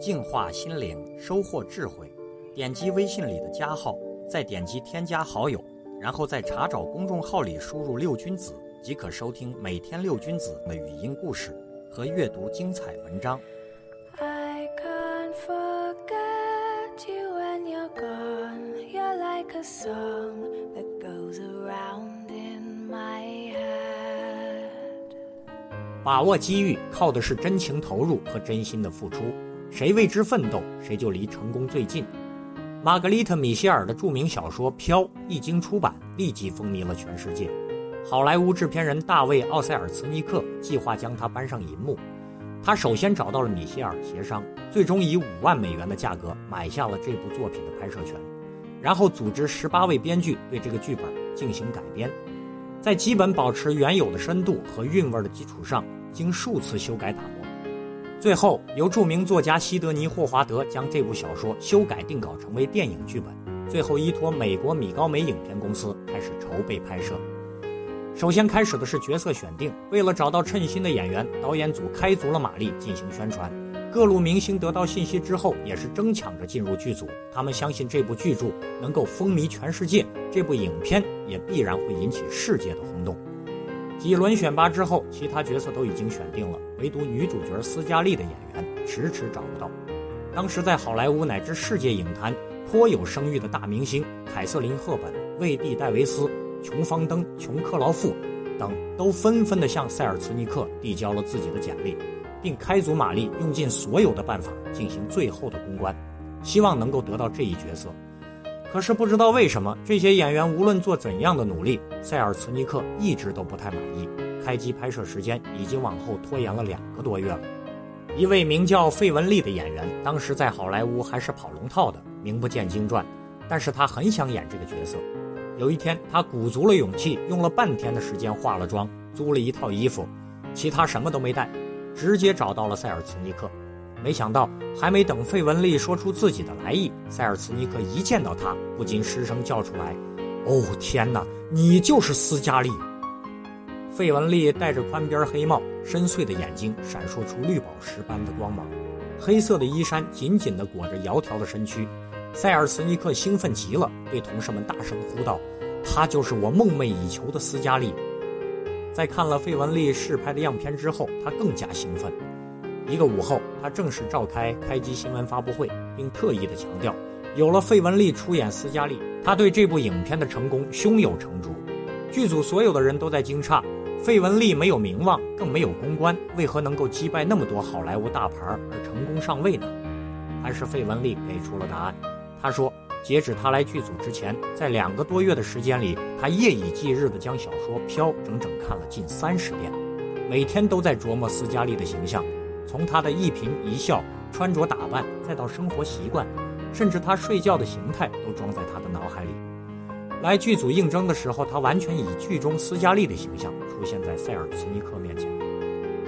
净化心灵，收获智慧。点击微信里的加号，再点击添加好友，然后在查找公众号里输入“六君子”，即可收听每天六君子的语音故事和阅读精彩文章。I can't forget you when you're gone. You're like a song that goes around in my head. 把握机遇靠的是真情投入和真心的付出，谁为之奋斗，谁就离成功最近。玛格丽特·米歇尔的著名小说《飘》一经出版，立即风靡了全世界。好莱坞制片人大卫·奥塞尔茨尼克计划将它搬上银幕。他首先找到了米歇尔协商，最终以五万美元的价格买下了这部作品的拍摄权，然后组织十八位编剧对这个剧本进行改编，在基本保持原有的深度和韵味的基础上，经数次修改打磨。最后，由著名作家西德尼·霍华德将这部小说修改定稿成为电影剧本，最后依托美国米高梅影片公司开始筹备拍摄。首先开始的是角色选定，为了找到称心的演员，导演组开足了马力进行宣传。各路明星得到信息之后，也是争抢着进入剧组。他们相信这部巨著能够风靡全世界，这部影片也必然会引起世界的轰动。几轮选拔之后，其他角色都已经选定了，唯独女主角斯嘉丽的演员迟迟找不到。当时在好莱坞乃至世界影坛颇有声誉的大明星凯瑟琳·赫本、魏蒂·戴维斯、琼·方登、琼·克劳馥等，都纷纷地向塞尔茨尼克递交了自己的简历，并开足马力，用尽所有的办法进行最后的公关，希望能够得到这一角色。可是不知道为什么，这些演员无论做怎样的努力，塞尔茨尼克一直都不太满意。开机拍摄时间已经往后拖延了两个多月了。一位名叫费雯丽的演员，当时在好莱坞还是跑龙套的，名不见经传，但是他很想演这个角色。有一天，他鼓足了勇气，用了半天的时间化了妆，租了一套衣服，其他什么都没带，直接找到了塞尔茨尼克。没想到，还没等费雯丽说出自己的来意，塞尔茨尼克一见到她，不禁失声叫出来：“哦，天哪，你就是斯嘉丽！”费雯丽戴着宽边黑帽，深邃的眼睛闪烁出绿宝石般的光芒，黑色的衣衫紧紧地裹着窈窕的身躯。塞尔茨尼克兴奋极了，对同事们大声呼道：“她就是我梦寐以求的斯嘉丽！”在看了费雯丽试拍的样片之后，他更加兴奋。一个午后，他正式召开开机新闻发布会，并特意的强调，有了费雯丽出演斯嘉丽，他对这部影片的成功胸有成竹。剧组所有的人都在惊诧，费雯丽没有名望，更没有公关，为何能够击败那么多好莱坞大牌而成功上位呢？还是费雯丽给出了答案。他说，截止他来剧组之前，在两个多月的时间里，他夜以继日地将小说《飘》整整看了近三十遍，每天都在琢磨斯嘉丽的形象。从他的一颦一笑、穿着打扮，再到生活习惯，甚至他睡觉的形态，都装在他的脑海里。来剧组应征的时候，他完全以剧中斯嘉丽的形象出现在塞尔茨尼克面前。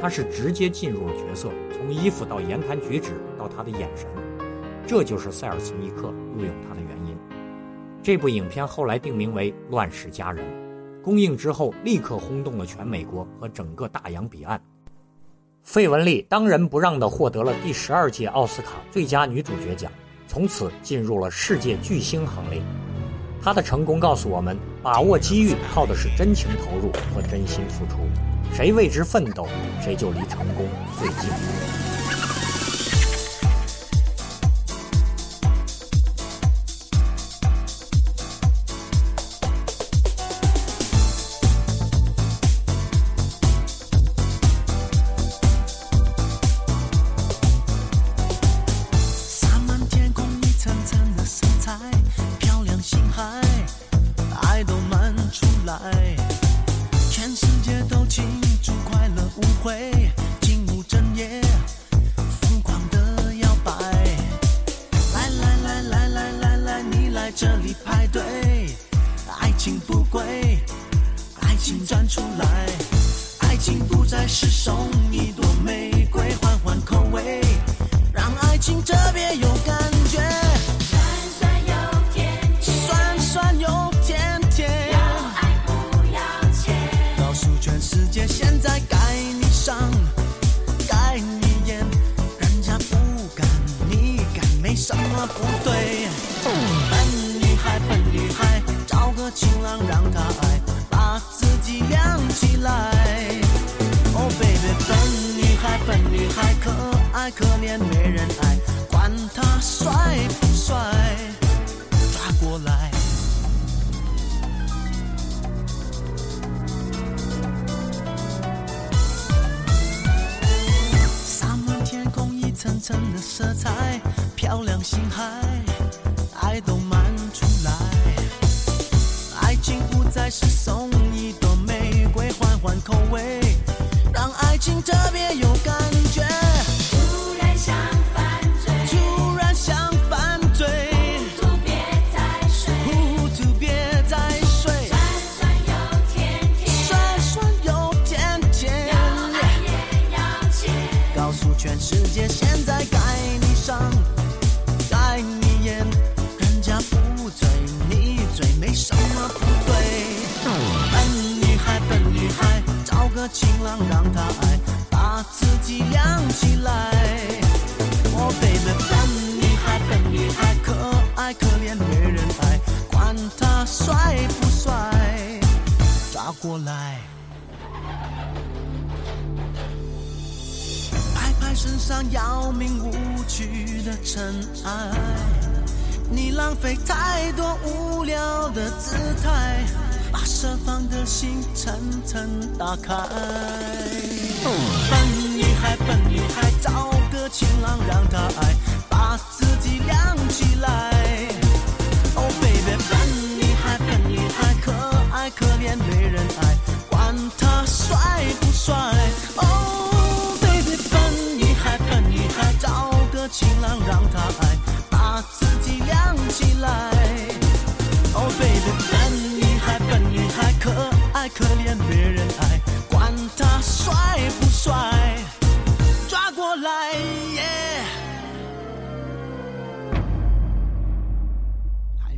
他是直接进入了角色，从衣服到言谈举止到他的眼神，这就是塞尔茨尼克录用他的原因。这部影片后来定名为《乱世佳人》，公映之后立刻轰动了全美国和整个大洋彼岸。费雯丽当仁不让地获得了第十二届奥斯卡最佳女主角奖，从此进入了世界巨星行列。她的成功告诉我们：把握机遇靠的是真情投入和真心付出。谁为之奋斗，谁就离成功最近。会，金晚整夜，疯狂的摇摆。来来来来来来来，你来这里派对，爱情不贵，爱情站出来，爱情不再是送你。爱可怜没人爱，管他帅不帅，抓过来。洒满天空一层层的色彩，漂亮星海，亮起来。我，baby，笨女孩，笨女孩，可爱可怜没人爱，管他帅不帅，抓过来。拍拍身上要命无趣的尘埃，你浪费太多无聊的姿态，把设防的心层层打开。女孩，笨女孩，找个情郎让她爱，把自己亮起来。哦，baby，笨女孩，笨女孩，可爱可怜没人爱，管他帅不帅。哦，baby，笨女孩，笨女孩，找个情郎让他爱，把自己亮起来。哦，baby，笨女孩，笨女孩，可爱可怜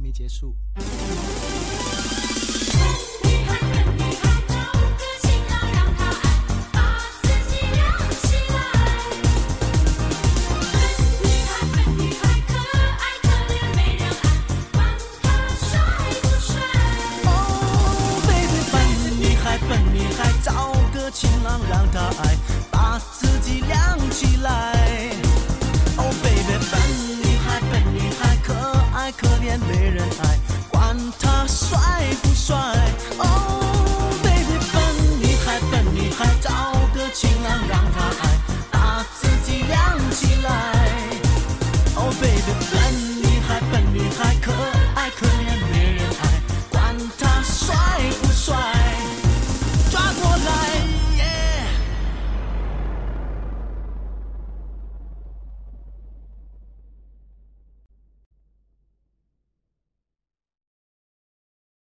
没结束。